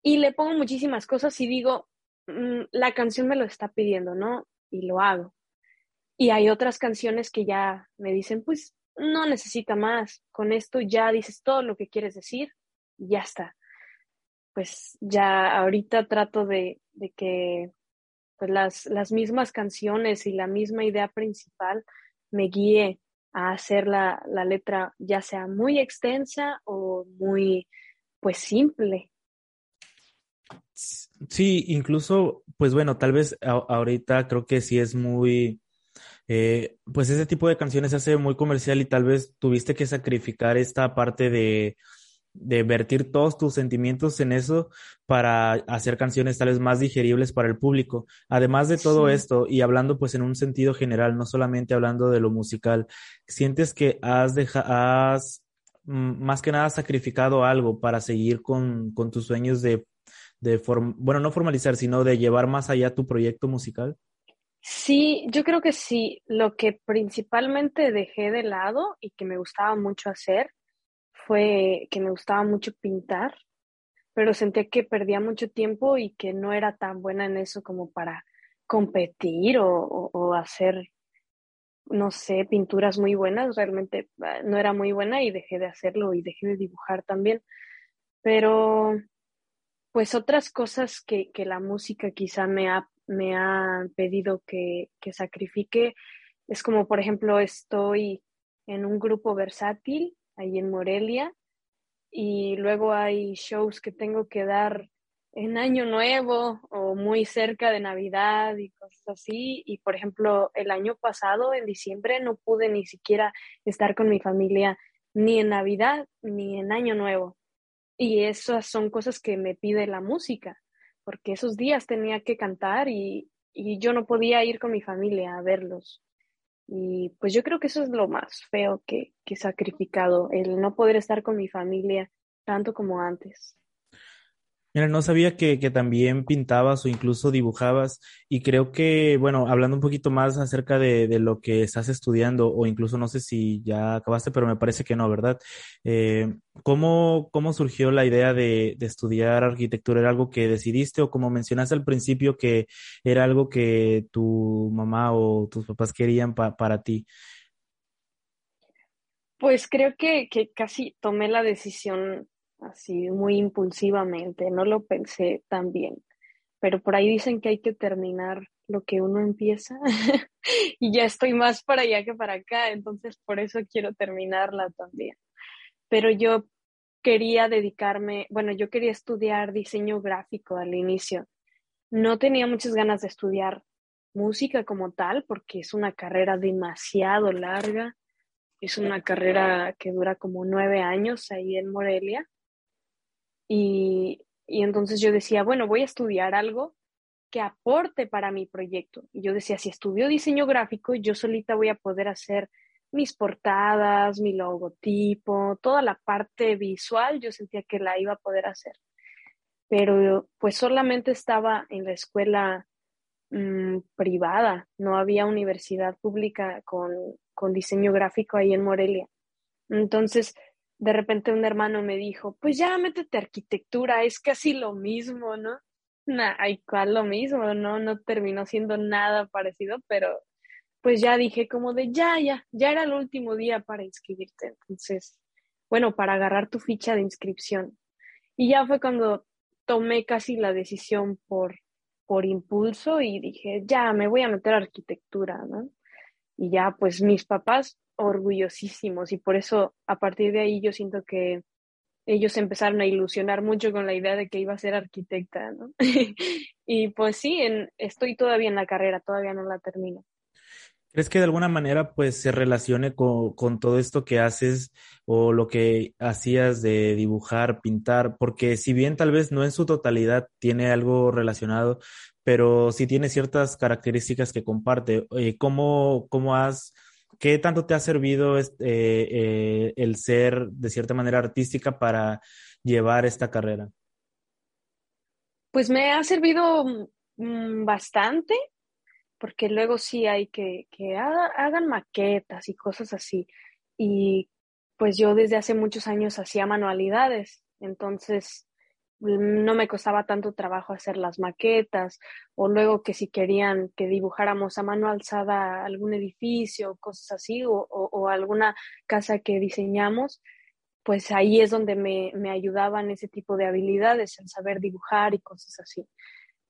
Y le pongo muchísimas cosas y digo, mm, la canción me lo está pidiendo, ¿no? Y lo hago. Y hay otras canciones que ya me dicen, pues no necesita más, con esto ya dices todo lo que quieres decir y ya está pues ya ahorita trato de, que pues las, las mismas canciones y la misma idea principal me guíe a hacer la, la letra ya sea muy extensa o muy pues simple. Sí, incluso, pues bueno, tal vez ahorita creo que sí es muy, eh, pues ese tipo de canciones se hace muy comercial y tal vez tuviste que sacrificar esta parte de, de vertir todos tus sentimientos en eso para hacer canciones tal vez más digeribles para el público. Además de todo esto, y hablando pues en un sentido general, no solamente hablando de lo musical, ¿sientes que has, has mm, más que nada sacrificado algo para seguir con, con tus sueños de, de bueno, no formalizar, sino de llevar más allá tu proyecto musical? Sí, yo creo que sí. Lo que principalmente dejé de lado y que me gustaba mucho hacer fue que me gustaba mucho pintar, pero sentía que perdía mucho tiempo y que no era tan buena en eso como para competir o, hacer, no sé, pinturas muy buenas. Realmente ah, no era muy buena y dejé de hacerlo y dejé de dibujar también. Pero, pues otras cosas que, que la música quizá me ha, me ha pedido que, que sacrifique es como, por ejemplo, estoy en un grupo versátil ahí en Morelia. Y luego hay shows que tengo que dar en Año Nuevo o muy cerca de Navidad y cosas así. Y por ejemplo, el año pasado, en diciembre, no pude ni siquiera estar con mi familia ni en Navidad ni en Año Nuevo. Y esas son cosas que me pide la música, porque esos días tenía que cantar y, y yo no podía ir con mi familia a verlos. Y pues yo creo que eso es lo más feo que, que he sacrificado, el no poder estar con mi familia tanto como antes. Mira, no sabía que, también pintabas o incluso dibujabas y creo que, bueno, hablando un poquito más acerca de, lo que estás estudiando o incluso no sé si ya acabaste, pero me parece que no, ¿verdad? Eh, ¿cómo, surgió la idea de, estudiar arquitectura? ¿Era algo que decidiste o como mencionaste al principio que era algo que tu mamá o tus papás querían para ti? Pues creo que, que casi tomé la decisión así muy impulsivamente, no lo pensé tan bien. Pero por ahí dicen que hay que terminar lo que uno empieza <laughs> y ya estoy más para allá que para acá, entonces por eso quiero terminarla también. Pero yo quería dedicarme, bueno, yo quería estudiar diseño gráfico al inicio. No tenía muchas ganas de estudiar música como tal porque es una carrera demasiado larga. Es una carrera que dura como nueve años ahí en Morelia. Y, entonces yo decía, bueno, voy a estudiar algo que aporte para mi proyecto. Y yo decía, si estudio diseño gráfico, yo solita voy a poder hacer mis portadas, mi logotipo, toda la parte visual, yo sentía que la iba a poder hacer. Pero pues solamente estaba en la escuela mm, privada, no había universidad pública con, con diseño gráfico ahí en Morelia. Entonces, de repente un hermano me dijo, pues ya métete arquitectura, es casi lo mismo, ¿no? Nah, ¿cuál lo mismo? No, no terminó siendo nada parecido, pero pues ya dije como de ya, ya, ya era el último día para inscribirte. Entonces, bueno, para agarrar tu ficha de inscripción. Y ya fue cuando tomé casi la decisión por, por impulso y dije, ya, me voy a meter a arquitectura, ¿no? Y ya, pues mis papás orgullosísimos y por eso a partir de ahí yo siento que ellos empezaron a ilusionar mucho con la idea de que iba a ser arquitecta, ¿no? <laughs> y pues sí, estoy todavía en la carrera, todavía no la termino. ¿Crees que de alguna manera pues se relacione con, con, todo esto que haces o lo que hacías de dibujar, pintar? Porque si bien tal vez no en su totalidad tiene algo relacionado, pero sí tiene ciertas características que comparte. Eh, ¿Cómo, cómo has ¿Qué tanto te ha servido este, eh, el ser de cierta manera artística para llevar esta carrera? Pues me ha servido mm, bastante, porque luego sí hay que, que hagan maquetas y cosas así. Y pues yo desde hace muchos años hacía manualidades, entonces no me costaba tanto trabajo hacer las maquetas o luego que si querían que dibujáramos a mano alzada algún edificio, cosas así, o, alguna casa que diseñamos, pues ahí es donde me, me, ayudaban ese tipo de habilidades, el saber dibujar y cosas así.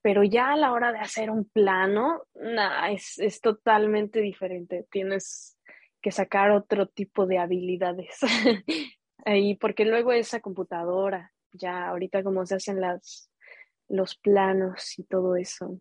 Pero ya a la hora de hacer un plano, nah, es, es totalmente diferente. Tienes que sacar otro tipo de habilidades <laughs> ahí, porque luego esa computadora ya ahorita como se hacen las, los planos y todo eso.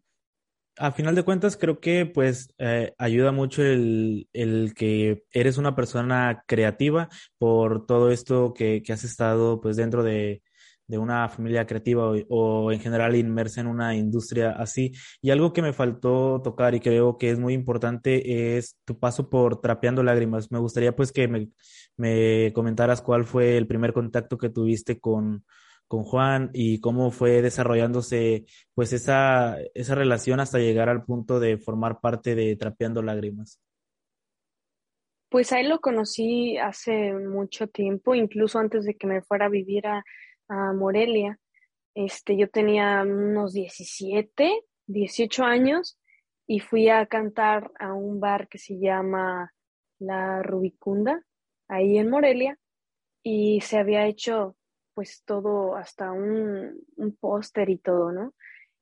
A final de cuentas, creo que pues eh, ayuda mucho el, el, que eres una persona creativa por todo esto que, que has estado pues dentro de, de una familia creativa o, en general inmersa en una industria así. Y algo que me faltó tocar y creo que es muy importante es tu paso por Trapeando Lágrimas. Me gustaría pues que me, me comentaras cuál fue el primer contacto que tuviste con, con Juan y cómo fue desarrollándose pues esa, esa relación hasta llegar al punto de formar parte de Trapeando Lágrimas. Pues ahí lo conocí hace mucho tiempo, incluso antes de que me fuera a vivir a, a Morelia. Este, yo tenía unos 17, 18 años y fui a cantar a un bar que se llama La Rubicunda, ahí en Morelia, y se había hecho pues todo, hasta un, un póster y todo, ¿no?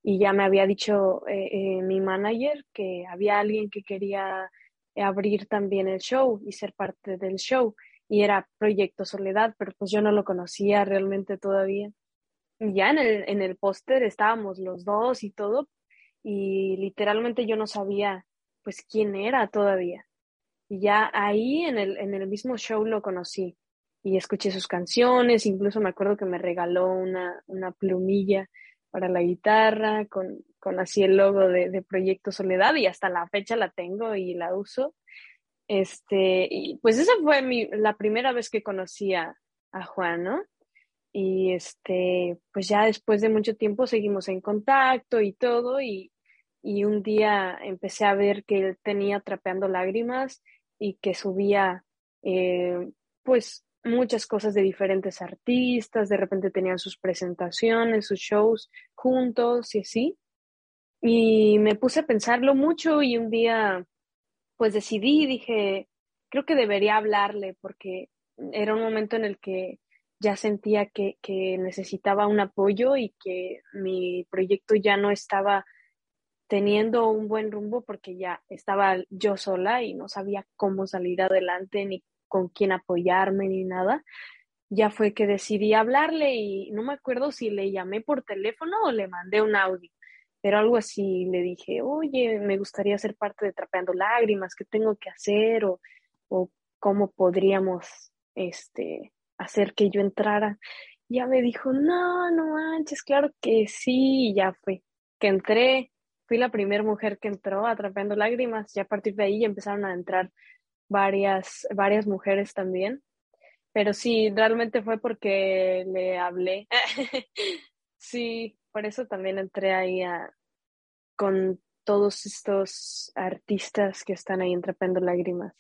Y ya me había dicho eh, eh, mi manager que había alguien que quería abrir también el show y ser parte del show y era Proyecto Soledad, pero pues yo no lo conocía realmente todavía. Y ya en el, en el póster estábamos los dos y todo, y literalmente yo no sabía pues quién era todavía. Y ya ahí en el, en el mismo show lo conocí y escuché sus canciones, incluso me acuerdo que me regaló una, una plumilla para la guitarra con, con así el logo de, de Proyecto Soledad y hasta la fecha la tengo y la uso. Este, y pues esa fue mi, la primera vez que conocí a, Juan, ¿no? Y este, pues ya después de mucho tiempo seguimos en contacto y todo, y, un día empecé a ver que él tenía trapeando lágrimas y que subía, eh, pues, muchas cosas de diferentes artistas, de repente tenían sus presentaciones, sus shows juntos y así. Y me puse a pensarlo mucho y un día pues decidí, dije, creo que debería hablarle porque era un momento en el que ya sentía que, que necesitaba un apoyo y que mi proyecto ya no estaba teniendo un buen rumbo porque ya estaba yo sola y no sabía cómo salir adelante ni con quién apoyarme ni nada. Ya fue que decidí hablarle y no me acuerdo si le llamé por teléfono o le mandé un audio pero algo así le dije, oye, me gustaría ser parte de Trapeando Lágrimas, ¿qué tengo que hacer? O, o cómo podríamos este, hacer que yo entrara. Ya me dijo, no, no manches, claro que sí, y ya fue, que entré fui la primera mujer que entró atrapando lágrimas y a partir de ahí empezaron a entrar varias, varias mujeres también. Pero sí, realmente fue porque le hablé. <laughs> sí, por eso también entré ahí con todos estos artistas que están ahí atrapando lágrimas.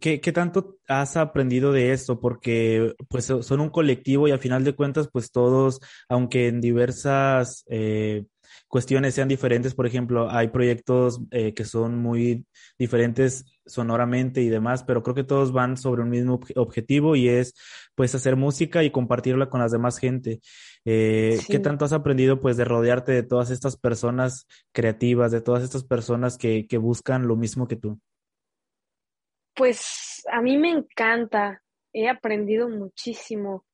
¿Qué, ¿Qué, tanto has aprendido de esto? Porque pues son un colectivo y al final de cuentas pues todos, aunque en diversas eh, cuestiones sean diferentes, por ejemplo, hay proyectos eh, que son muy diferentes sonoramente y demás, pero creo que todos van sobre un mismo objetivo y es pues hacer música y compartirla con las demás gente. Eh, ¿Qué tanto has aprendido pues de rodearte de todas estas personas creativas, de todas estas personas que, que buscan lo mismo que tú? Pues a mí me encanta, he aprendido muchísimo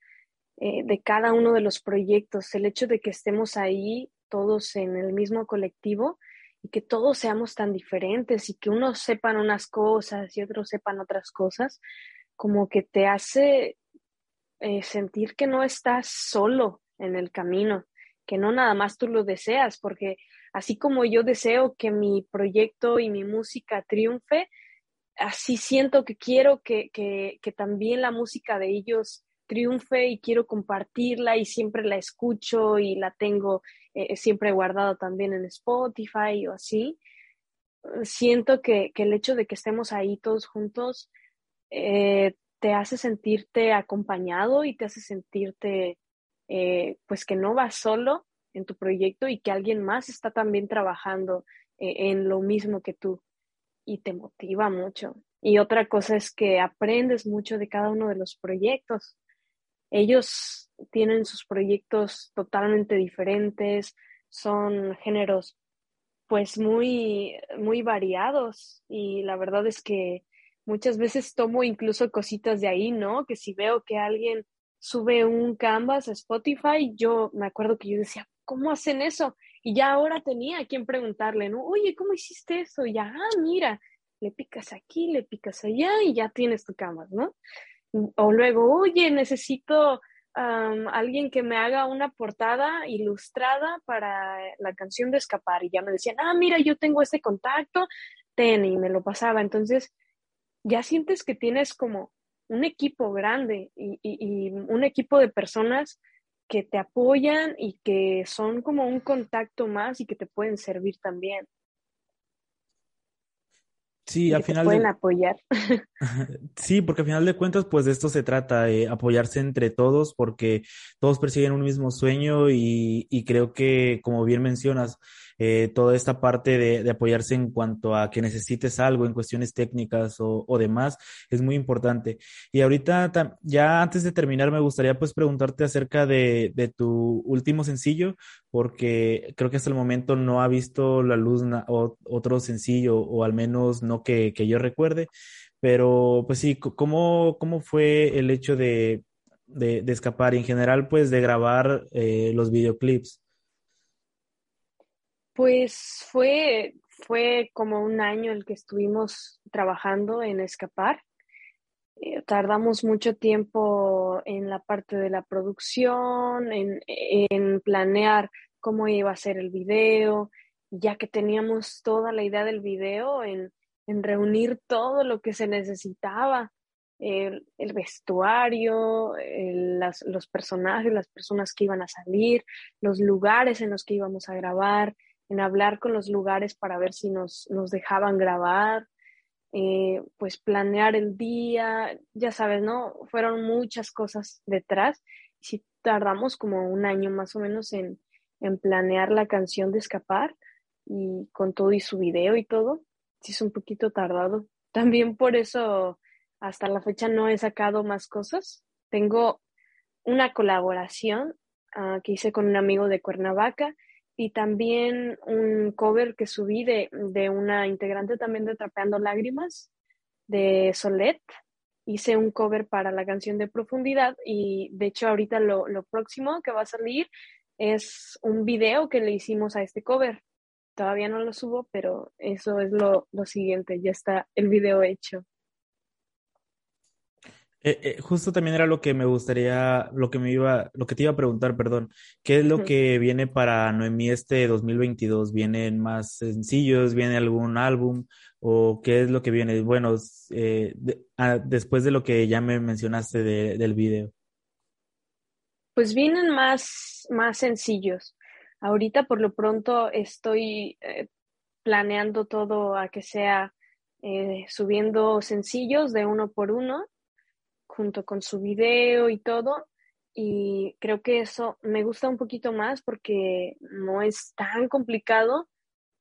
eh, de cada uno de los proyectos, el hecho de que estemos ahí todos en el mismo colectivo y que todos seamos tan diferentes y que unos sepan unas cosas y otros sepan otras cosas, como que te hace eh, sentir que no estás solo en el camino, que no nada más tú lo deseas, porque así como yo deseo que mi proyecto y mi música triunfe, así siento que quiero que, que, que, también la música de ellos triunfe y quiero compartirla y siempre la escucho y la tengo eh, siempre guardada también en Spotify o así. Siento que, que, el hecho de que estemos ahí todos juntos eh, te hace sentirte acompañado y te hace sentirte eh, pues que no vas solo en tu proyecto y que alguien más está también trabajando en lo mismo que tú y te motiva mucho. Y otra cosa es que aprendes mucho de cada uno de los proyectos. Ellos tienen sus proyectos totalmente diferentes, son géneros pues muy, muy variados y la verdad es que muchas veces tomo incluso cositas de ahí, ¿no? Que si veo que alguien sube un canvas a Spotify, yo me acuerdo que yo decía, ¿cómo hacen eso? Y ya ahora tenía a quien preguntarle, ¿no? Oye, ¿cómo hiciste eso? Y ya, ah, mira, le picas aquí, le picas allá y ya tienes tu cama, ¿no? O luego, oye, necesito alguien que me haga una portada ilustrada para la canción de Escapar. Y ya me decían, ah, mira, yo tengo este contacto, ten, y me lo pasaba. Entonces, ya sientes que tienes como un equipo grande y un equipo de personas que te apoyan y que son como un contacto más y que te pueden servir también. Sí, al final. pueden apoyar. <laughs> Sí, porque al final de cuentas, pues de esto se trata, eh, apoyarse entre todos, porque todos persiguen un mismo sueño y, y creo que, como bien mencionas, eh, toda esta parte de, de, apoyarse en cuanto a que necesites algo en cuestiones técnicas o, o demás es muy importante. Y ahorita, ya antes de terminar, me gustaría pues preguntarte acerca de, de tu último sencillo, porque creo que hasta el momento no ha visto la luz otro sencillo, o al menos no que, yo recuerde. Pero pues sí, ¿cómo, cómo fue el hecho de, de, escapar en general pues de grabar eh, los videoclips? Pues fue, fue como un año el que estuvimos trabajando en Escapar. Eh, tardamos mucho tiempo en la parte de la producción, en, en, planear cómo iba a ser el video, ya que teníamos toda la idea del video, en, en reunir todo lo que se necesitaba, el, vestuario, las, los personajes, las personas que iban a salir, los lugares en los que íbamos a grabar, en hablar con los lugares para ver si nos, nos dejaban grabar, eh, pues planear el día, ya sabes, ¿no? Fueron muchas cosas detrás. Si tardamos como un año más o menos en, en planear la canción de Escapar y con todo y su video y todo, sí es un poquito tardado. También por eso hasta la fecha no he sacado más cosas. Tengo una colaboración uh, que hice con un amigo de Cuernavaca y también un cover que subí de, de una integrante también de Trapeando Lágrimas, de Solet. Hice un cover para la canción de Profundidad y de hecho ahorita lo, lo próximo que va a salir es un video que le hicimos a este cover. Todavía no lo subo, pero eso es lo, lo siguiente, ya está el video hecho. Eh, eh, justo también era lo que me gustaría, lo que me iba, lo que te iba a preguntar, perdón. ¿Qué es lo que viene para Noemí este 2022? ¿Vienen más sencillos? ¿Viene algún álbum? ¿O qué es lo que viene? Bueno, eh, ah, después de lo que ya me mencionaste del video. Pues vienen más, más sencillos. Ahorita por lo pronto estoy planeando todo a que sea subiendo sencillos de uno por uno junto con su video y todo. Y creo que eso me gusta un poquito más porque no es tan complicado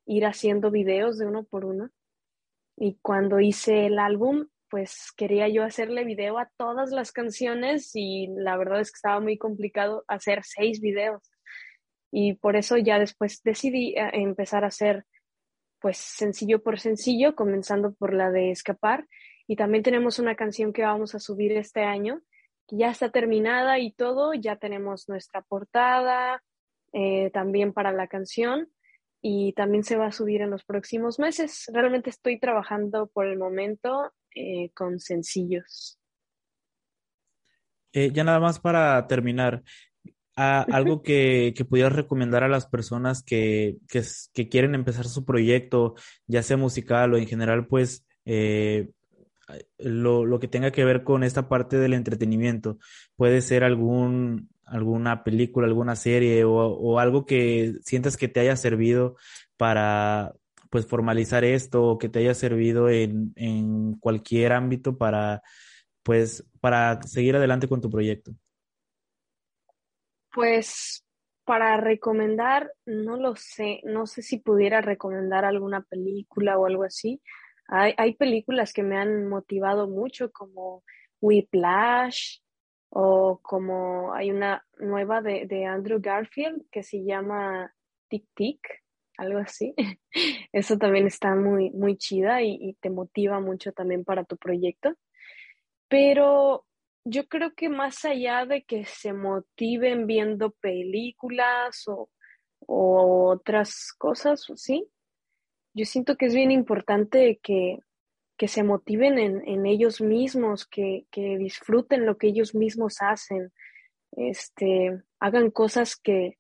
ir haciendo videos de uno por uno. Y cuando hice el álbum, pues quería yo hacerle video a todas las canciones y la verdad es que estaba muy complicado hacer seis videos. Y por eso ya después decidí eh, empezar a hacer pues sencillo por sencillo, comenzando por la de escapar y también tenemos una canción que vamos a subir este año, que ya está terminada y todo, ya tenemos nuestra portada eh, también para la canción y también se va a subir en los próximos meses. Realmente estoy trabajando por el momento eh, con sencillos. Ya nada más para terminar, algo que, que, pudieras recomendar a las personas que, que, quieren empezar su proyecto, ya sea musical o en general, pues lo, lo, que tenga que ver con esta parte del entretenimiento. Puede ser algún, alguna película, alguna serie o, o algo que sientas que te haya servido para pues formalizar esto o que te haya servido en, en cualquier ámbito para pues para seguir adelante con tu proyecto. Pues para recomendar, no lo sé, no sé si pudiera recomendar alguna película o algo así, hay, hay películas que me han motivado mucho, como Whiplash, o como hay una nueva de, de Andrew Garfield que se llama Tic Tic, algo así. <laughs> Eso también está muy, muy chida y, y, te motiva mucho también para tu proyecto. Pero yo creo que más allá de que se motiven viendo películas o, otras cosas, ¿sí? yo siento que es bien importante que, se motiven en, ellos mismos, que, disfruten lo que ellos mismos hacen, este, hagan cosas que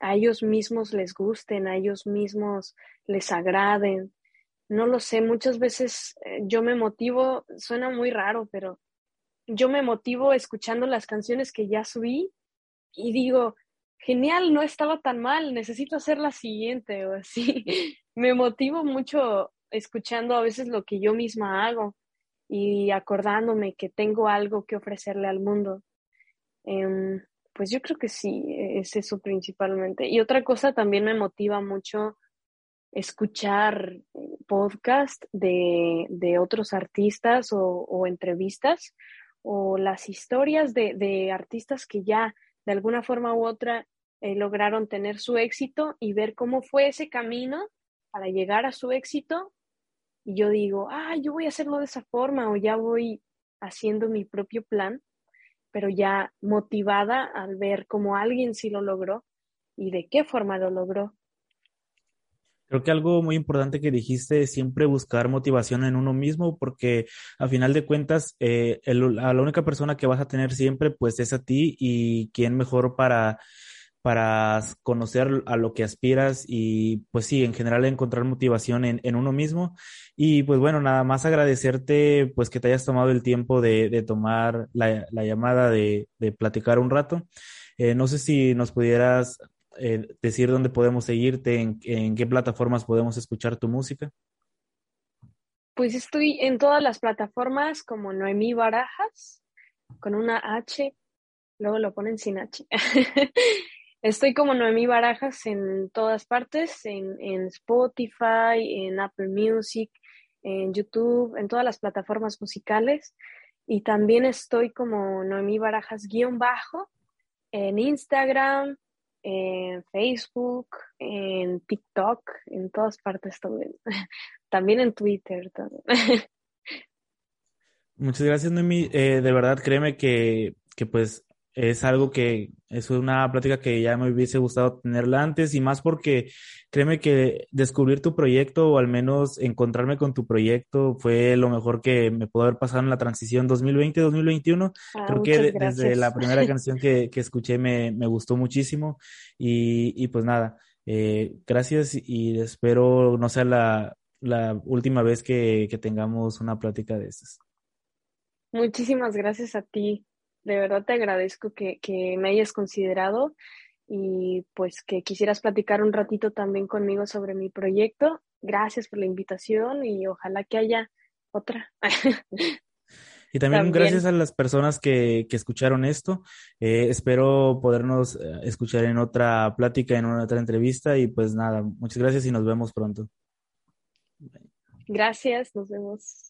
a ellos mismos les gusten, a ellos mismos les agraden. No lo sé, muchas veces eh, yo me motivo, suena muy raro, pero yo me motivo escuchando las canciones que ya subí y digo, genial, no estaba tan mal, necesito hacer la siguiente o así. <laughs> me motivo mucho escuchando a veces lo que yo misma hago y acordándome que tengo algo que ofrecerle al mundo. Em, pues yo creo que sí, es eso principalmente. Y otra cosa también me motiva mucho escuchar podcast de, de otros artistas o, entrevistas o las historias de, de, artistas que ya de alguna forma u otra eh, lograron tener su éxito y ver cómo fue ese camino para llegar a su éxito. Y yo digo, ah, yo voy a hacerlo de esa forma o ya voy haciendo mi propio plan, pero ya motivada al ver cómo alguien sí lo logró y de qué forma lo logró. Creo que algo muy importante que dijiste es siempre buscar motivación en uno mismo, porque a final de cuentas, eh, a la única persona que vas a tener siempre, pues es a ti y quién mejor para para conocer a lo que aspiras y pues sí, en general encontrar motivación en, en, uno mismo. Y pues bueno, nada más agradecerte pues que te hayas tomado el tiempo de, de tomar la, la, llamada, de, de, platicar un rato. Eh, no sé si nos pudieras eh, decir dónde podemos seguirte, en, qué plataformas podemos escuchar tu música. Pues estoy en todas las plataformas como Noemí Barajas, con una H, luego lo ponen sin H. <laughs> Estoy como Noemí Barajas en todas partes, en, en, Spotify, en Apple Music, en YouTube, en todas las plataformas musicales. Y también estoy como Noemí Barajas guion bajo en Instagram, en Facebook, en TikTok, en todas partes también. <laughs> también en Twitter. También. <laughs> Muchas gracias, Noemí. Eh, de verdad, créeme que, que pues es algo que es una plática que ya me hubiese gustado tenerla antes y más porque créeme que descubrir tu proyecto o al menos encontrarme con tu proyecto fue lo mejor que me pudo haber pasado en la transición 2020-2021. Ah, Creo que desde la primera <laughs> canción que, que escuché me, me gustó muchísimo y, y pues nada, eh, gracias y espero no sea la, la última vez que, que tengamos una plática de estas. Muchísimas gracias a ti. De verdad te agradezco que, que me hayas considerado y pues que quisieras platicar un ratito también conmigo sobre mi proyecto. Gracias por la invitación y ojalá que haya otra. <laughs> Y también También. gracias a las personas que, que escucharon esto. Eh, espero podernos eh, escuchar en otra plática, en una otra entrevista. Y pues nada, muchas gracias y nos vemos pronto. Gracias, nos vemos.